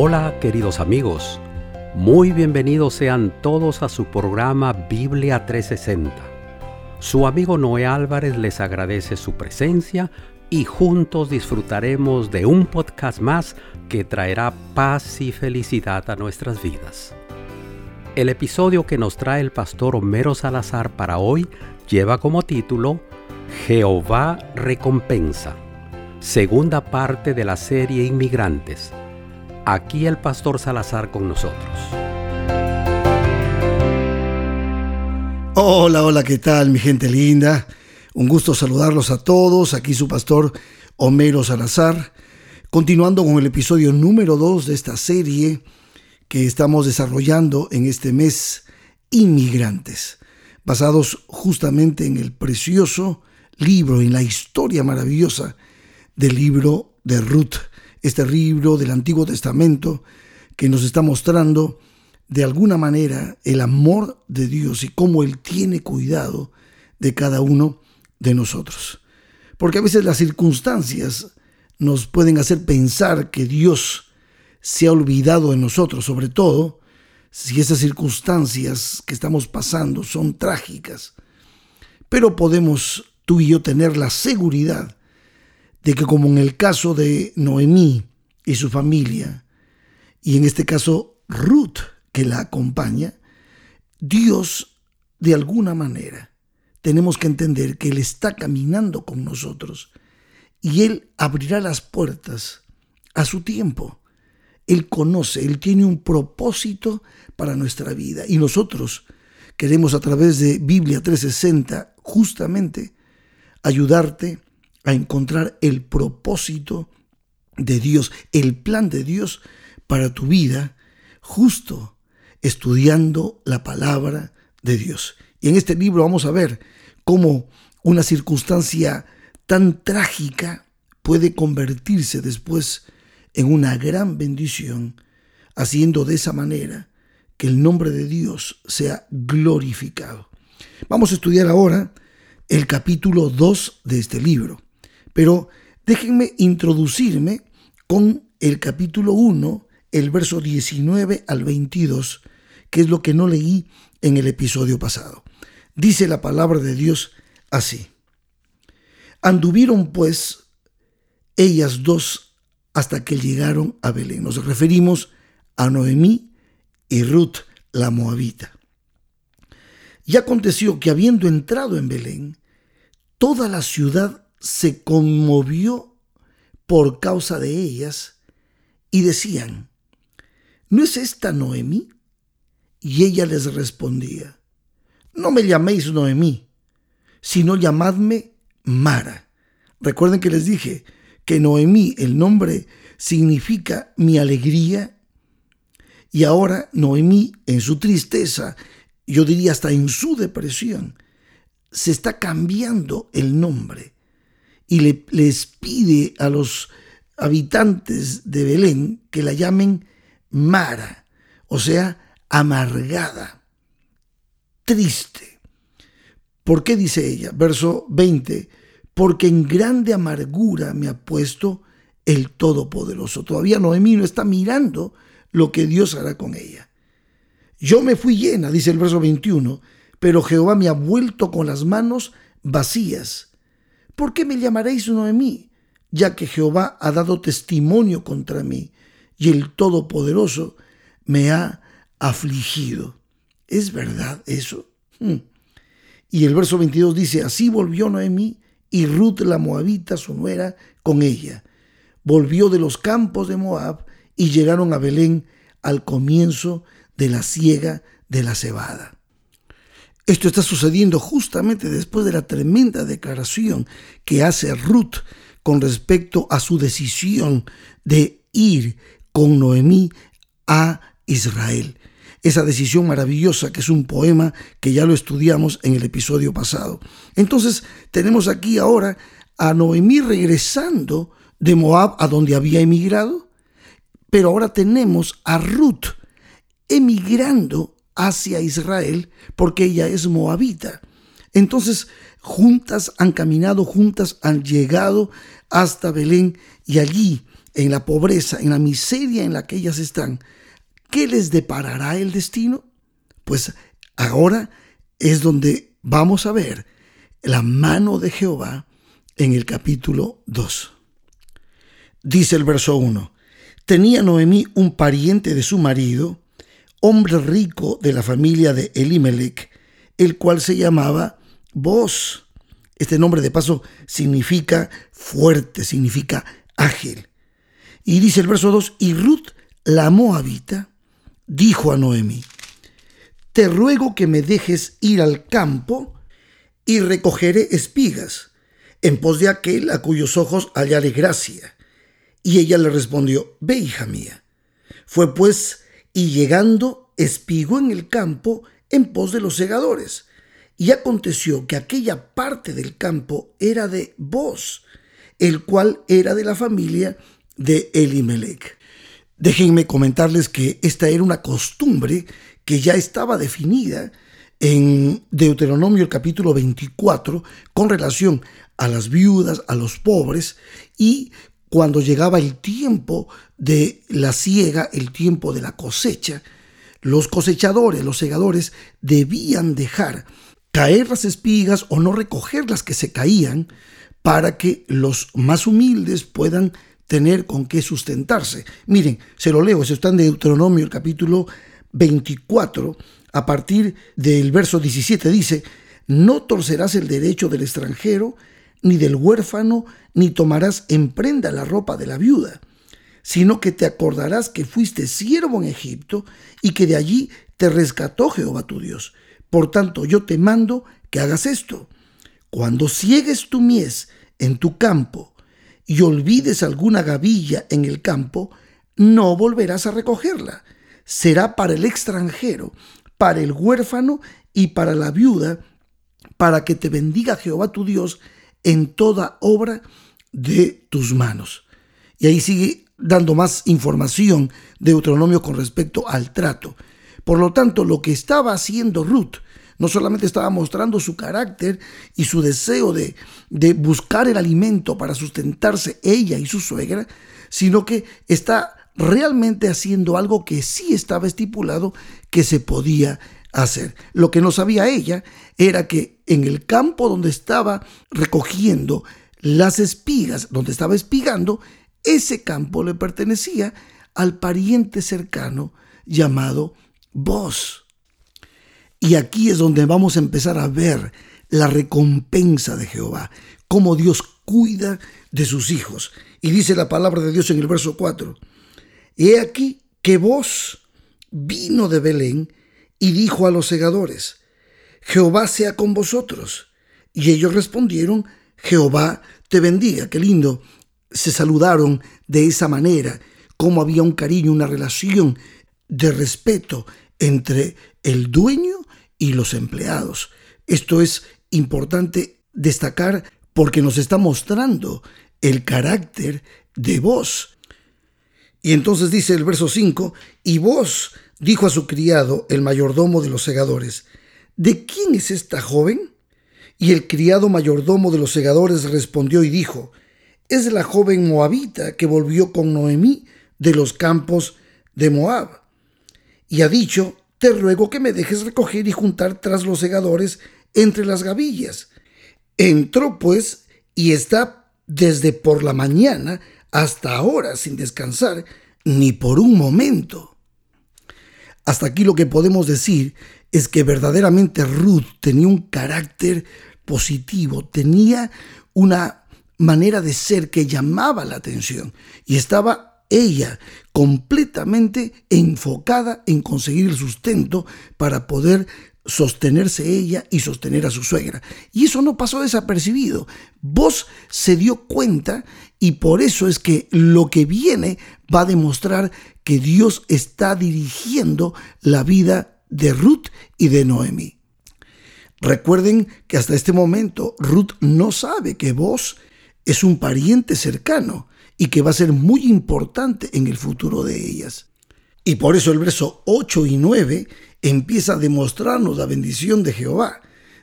Hola queridos amigos, muy bienvenidos sean todos a su programa Biblia 360. Su amigo Noé Álvarez les agradece su presencia y juntos disfrutaremos de un podcast más que traerá paz y felicidad a nuestras vidas. El episodio que nos trae el pastor Homero Salazar para hoy lleva como título Jehová recompensa, segunda parte de la serie Inmigrantes Aquí el pastor Salazar con nosotros. Hola, hola, ¿qué tal mi gente linda? Un gusto saludarlos a todos. Aquí su pastor Homero Salazar. Continuando con el episodio número 2 de esta serie que estamos desarrollando en este mes, Inmigrantes, basados justamente en el precioso libro, en la historia maravillosa del libro de Ruth este libro del Antiguo Testamento que nos está mostrando de alguna manera el amor de Dios y cómo Él tiene cuidado de cada uno de nosotros. Porque a veces las circunstancias nos pueden hacer pensar que Dios se ha olvidado de nosotros, sobre todo si esas circunstancias que estamos pasando son trágicas. Pero podemos tú y yo tener la seguridad de que como en el caso de Noemí y su familia, y en este caso Ruth que la acompaña, Dios de alguna manera tenemos que entender que Él está caminando con nosotros y Él abrirá las puertas a su tiempo. Él conoce, Él tiene un propósito para nuestra vida y nosotros queremos a través de Biblia 360 justamente ayudarte a encontrar el propósito de Dios, el plan de Dios para tu vida, justo estudiando la palabra de Dios. Y en este libro vamos a ver cómo una circunstancia tan trágica puede convertirse después en una gran bendición, haciendo de esa manera que el nombre de Dios sea glorificado. Vamos a estudiar ahora el capítulo 2 de este libro. Pero déjenme introducirme con el capítulo 1, el verso 19 al 22, que es lo que no leí en el episodio pasado. Dice la palabra de Dios así. Anduvieron pues ellas dos hasta que llegaron a Belén. Nos referimos a Noemí y Ruth la moabita. Y aconteció que habiendo entrado en Belén, toda la ciudad se conmovió por causa de ellas y decían, ¿no es esta Noemí? Y ella les respondía, no me llaméis Noemí, sino llamadme Mara. Recuerden que les dije que Noemí, el nombre, significa mi alegría. Y ahora Noemí, en su tristeza, yo diría hasta en su depresión, se está cambiando el nombre y le, les pide a los habitantes de Belén que la llamen Mara, o sea, amargada, triste. ¿Por qué dice ella? Verso 20, porque en grande amargura me ha puesto el Todopoderoso. Todavía Noemí no está mirando lo que Dios hará con ella. Yo me fui llena, dice el verso 21, pero Jehová me ha vuelto con las manos vacías ¿por qué me llamaréis Noemí? Ya que Jehová ha dado testimonio contra mí y el Todopoderoso me ha afligido. ¿Es verdad eso? Hmm. Y el verso 22 dice, así volvió Noemí y Ruth la Moabita, su nuera, con ella. Volvió de los campos de Moab y llegaron a Belén al comienzo de la siega de la cebada. Esto está sucediendo justamente después de la tremenda declaración que hace Ruth con respecto a su decisión de ir con Noemí a Israel. Esa decisión maravillosa que es un poema que ya lo estudiamos en el episodio pasado. Entonces tenemos aquí ahora a Noemí regresando de Moab a donde había emigrado, pero ahora tenemos a Ruth emigrando hacia Israel porque ella es moabita. Entonces, juntas han caminado, juntas han llegado hasta Belén y allí en la pobreza, en la miseria en la que ellas están, ¿qué les deparará el destino? Pues ahora es donde vamos a ver la mano de Jehová en el capítulo 2. Dice el verso 1, tenía Noemí un pariente de su marido, hombre rico de la familia de Elimelech, el cual se llamaba Boz. Este nombre de paso significa fuerte, significa ágil. Y dice el verso 2, y Ruth, la moabita, dijo a Noemí, te ruego que me dejes ir al campo y recogeré espigas en pos de aquel a cuyos ojos hallaré gracia. Y ella le respondió, ve hija mía. Fue pues, y llegando, espigó en el campo en pos de los segadores. Y aconteció que aquella parte del campo era de Boz, el cual era de la familia de Elimelech. Déjenme comentarles que esta era una costumbre que ya estaba definida en Deuteronomio el capítulo 24 con relación a las viudas, a los pobres y cuando llegaba el tiempo de la siega, el tiempo de la cosecha, los cosechadores, los segadores debían dejar caer las espigas o no recoger las que se caían para que los más humildes puedan tener con qué sustentarse. Miren, se lo leo, eso está en Deuteronomio el capítulo 24, a partir del verso 17 dice, no torcerás el derecho del extranjero, ni del huérfano, ni tomarás en prenda la ropa de la viuda, sino que te acordarás que fuiste siervo en Egipto y que de allí te rescató Jehová tu Dios. Por tanto, yo te mando que hagas esto. Cuando ciegues tu mies en tu campo y olvides alguna gavilla en el campo, no volverás a recogerla. Será para el extranjero, para el huérfano y para la viuda, para que te bendiga Jehová tu Dios en toda obra de tus manos. Y ahí sigue dando más información de Deuteronomio con respecto al trato. Por lo tanto, lo que estaba haciendo Ruth no solamente estaba mostrando su carácter y su deseo de, de buscar el alimento para sustentarse ella y su suegra, sino que está realmente haciendo algo que sí estaba estipulado que se podía hacer. Lo que no sabía ella era que en el campo donde estaba recogiendo las espigas, donde estaba espigando, ese campo le pertenecía al pariente cercano llamado Boz. Y aquí es donde vamos a empezar a ver la recompensa de Jehová, cómo Dios cuida de sus hijos. Y dice la palabra de Dios en el verso 4, He aquí que vos vino de Belén y dijo a los segadores, Jehová sea con vosotros. Y ellos respondieron, Jehová te bendiga. Qué lindo. Se saludaron de esa manera, como había un cariño, una relación de respeto entre el dueño y los empleados. Esto es importante destacar porque nos está mostrando el carácter de vos. Y entonces dice el verso 5, y vos dijo a su criado, el mayordomo de los segadores, ¿de quién es esta joven? Y el criado mayordomo de los segadores respondió y dijo, es la joven moabita que volvió con Noemí de los campos de Moab. Y ha dicho, te ruego que me dejes recoger y juntar tras los segadores entre las gavillas. Entró pues y está desde por la mañana hasta ahora sin descansar ni por un momento. Hasta aquí lo que podemos decir es que verdaderamente Ruth tenía un carácter positivo, tenía una manera de ser que llamaba la atención y estaba ella completamente enfocada en conseguir el sustento para poder sostenerse ella y sostener a su suegra. Y eso no pasó desapercibido. Vos se dio cuenta y por eso es que lo que viene va a demostrar que Dios está dirigiendo la vida de Ruth y de Noemi. Recuerden que hasta este momento Ruth no sabe que vos es un pariente cercano y que va a ser muy importante en el futuro de ellas. Y por eso el verso 8 y 9 empieza a demostrarnos la bendición de Jehová.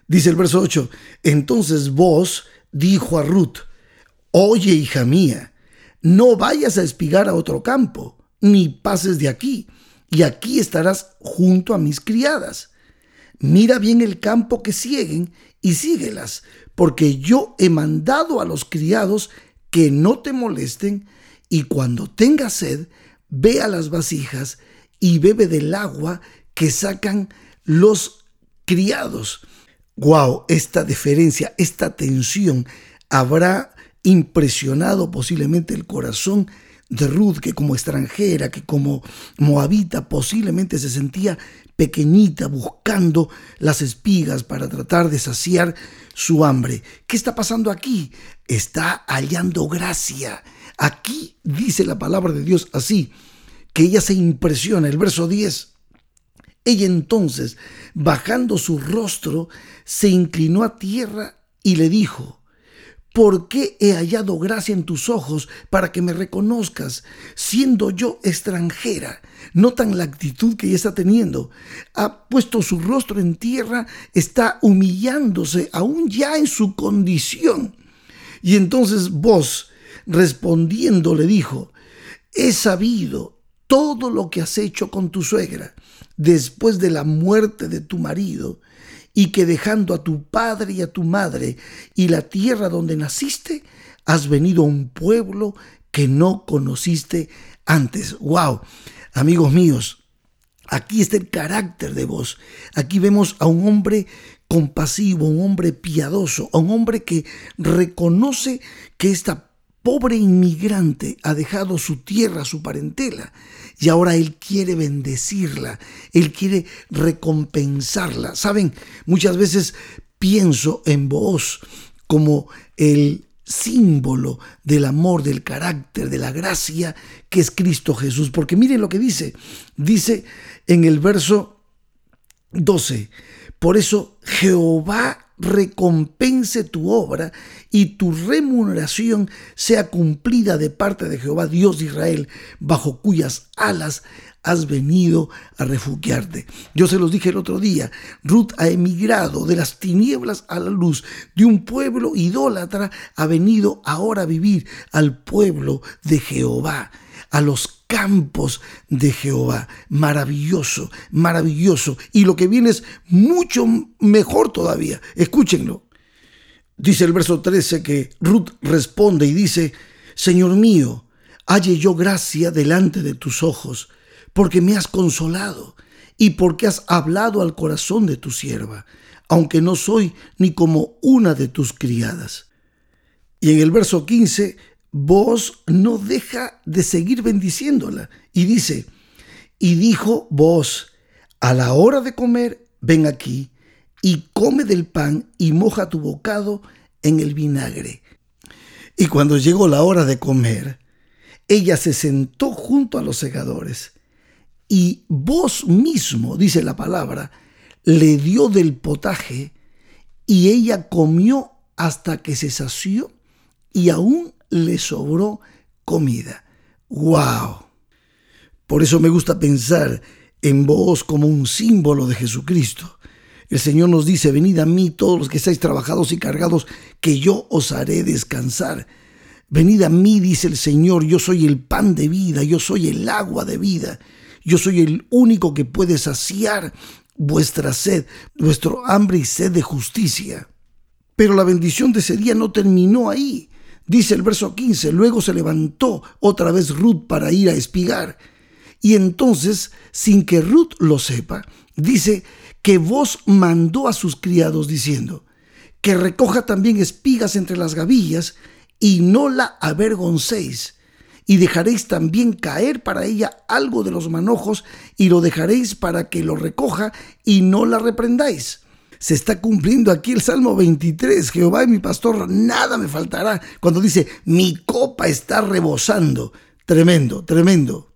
Dice el verso 8, entonces vos dijo a Ruth, oye hija mía, no vayas a espigar a otro campo, ni pases de aquí, y aquí estarás junto a mis criadas. Mira bien el campo que siguen y síguelas, porque yo he mandado a los criados que no te molesten, y cuando tengas sed, ve a las vasijas y bebe del agua que sacan los criados. Wow, esta diferencia, esta tensión habrá impresionado posiblemente el corazón de Ruth, que como extranjera, que como moabita posiblemente se sentía pequeñita buscando las espigas para tratar de saciar su hambre. ¿Qué está pasando aquí? Está hallando gracia. Aquí dice la palabra de Dios así, que ella se impresiona. El verso 10. Ella entonces, bajando su rostro, se inclinó a tierra y le dijo, ¿Por qué he hallado gracia en tus ojos para que me reconozcas, siendo yo extranjera? Notan la actitud que ella está teniendo. Ha puesto su rostro en tierra, está humillándose aún ya en su condición. Y entonces vos, respondiendo, le dijo, he sabido todo lo que has hecho con tu suegra después de la muerte de tu marido y que dejando a tu padre y a tu madre y la tierra donde naciste, has venido a un pueblo que no conociste antes. ¡Wow! Amigos míos, aquí está el carácter de vos. Aquí vemos a un hombre compasivo, un hombre piadoso, a un hombre que reconoce que esta pobre inmigrante ha dejado su tierra, su parentela, y ahora Él quiere bendecirla, Él quiere recompensarla. Saben, muchas veces pienso en vos como el símbolo del amor, del carácter, de la gracia que es Cristo Jesús. Porque miren lo que dice. Dice en el verso 12, por eso Jehová recompense tu obra y tu remuneración sea cumplida de parte de Jehová Dios de Israel, bajo cuyas alas has venido a refugiarte. Yo se los dije el otro día, Ruth ha emigrado de las tinieblas a la luz, de un pueblo idólatra ha venido ahora a vivir al pueblo de Jehová, a los campos de Jehová. Maravilloso, maravilloso. Y lo que viene es mucho mejor todavía. Escúchenlo. Dice el verso 13 que Ruth responde y dice, Señor mío, halle yo gracia delante de tus ojos, porque me has consolado y porque has hablado al corazón de tu sierva, aunque no soy ni como una de tus criadas. Y en el verso 15 vos no deja de seguir bendiciéndola. Y dice, y dijo vos, a la hora de comer, ven aquí y come del pan y moja tu bocado en el vinagre. Y cuando llegó la hora de comer, ella se sentó junto a los segadores y vos mismo, dice la palabra, le dio del potaje y ella comió hasta que se sació y aún le sobró comida. ¡Wow! Por eso me gusta pensar en vos como un símbolo de Jesucristo. El Señor nos dice, venid a mí todos los que estáis trabajados y cargados, que yo os haré descansar. Venid a mí, dice el Señor, yo soy el pan de vida, yo soy el agua de vida, yo soy el único que puede saciar vuestra sed, vuestro hambre y sed de justicia. Pero la bendición de ese día no terminó ahí. Dice el verso 15, luego se levantó otra vez Ruth para ir a espigar. Y entonces, sin que Ruth lo sepa, dice que vos mandó a sus criados diciendo, que recoja también espigas entre las gavillas y no la avergoncéis, y dejaréis también caer para ella algo de los manojos y lo dejaréis para que lo recoja y no la reprendáis se está cumpliendo aquí el Salmo 23. Jehová es mi pastor, nada me faltará. Cuando dice, mi copa está rebosando. Tremendo, tremendo.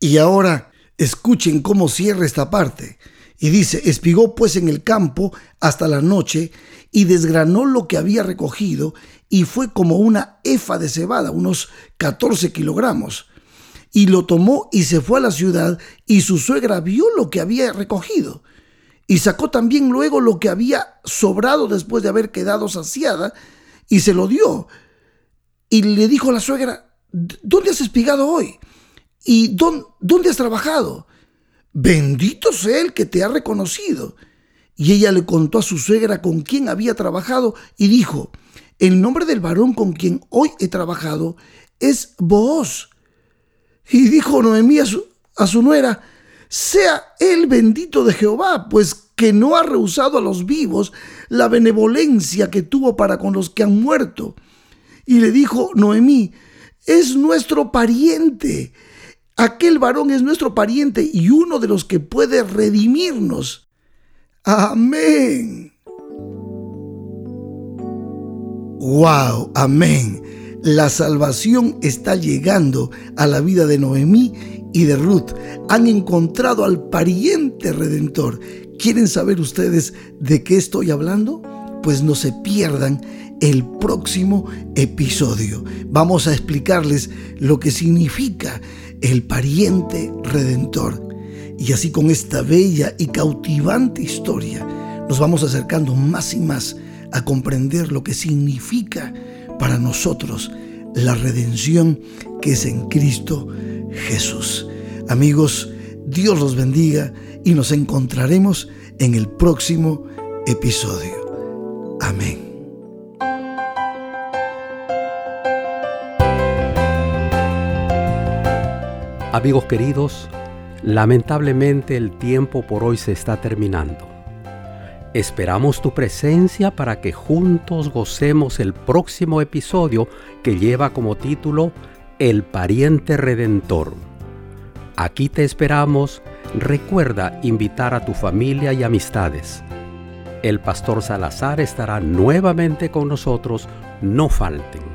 Y ahora escuchen cómo cierra esta parte. Y dice, espigó pues en el campo hasta la noche y desgranó lo que había recogido y fue como una efa de cebada, unos 14 kilogramos. Y lo tomó y se fue a la ciudad y su suegra vio lo que había recogido y sacó también luego lo que había sobrado después de haber quedado saciada y se lo dio. Y le dijo a la suegra, ¿dónde has espigado hoy? ¿Y dónde has trabajado? Bendito sea el que te ha reconocido. Y ella le contó a su suegra con quién había trabajado y dijo, el nombre del varón con quien hoy he trabajado es Booz. Y dijo Noemí a su nuera, sea el bendito de Jehová, pues que no ha rehusado a los vivos la benevolencia que tuvo para con los que han muerto. Y le dijo Noemí, es nuestro pariente. Aquel varón es nuestro pariente y uno de los que puede redimirnos. Amén. Wow, amén. La salvación está llegando a la vida de Noemí y de Ruth. Han encontrado al pariente redentor. ¿Quieren saber ustedes de qué estoy hablando? Pues no se pierdan el próximo episodio. Vamos a explicarles lo que significa el pariente redentor. Y así con esta bella y cautivante historia nos vamos acercando más y más a comprender lo que significa para nosotros la redención que es en Cristo Jesús. Amigos, Dios los bendiga y nos encontraremos en el próximo episodio. Amén. Amigos queridos, lamentablemente el tiempo por hoy se está terminando. Esperamos tu presencia para que juntos gocemos el próximo episodio que lleva como título El pariente redentor. Aquí te esperamos. Recuerda invitar a tu familia y amistades. El pastor Salazar estará nuevamente con nosotros. No falten.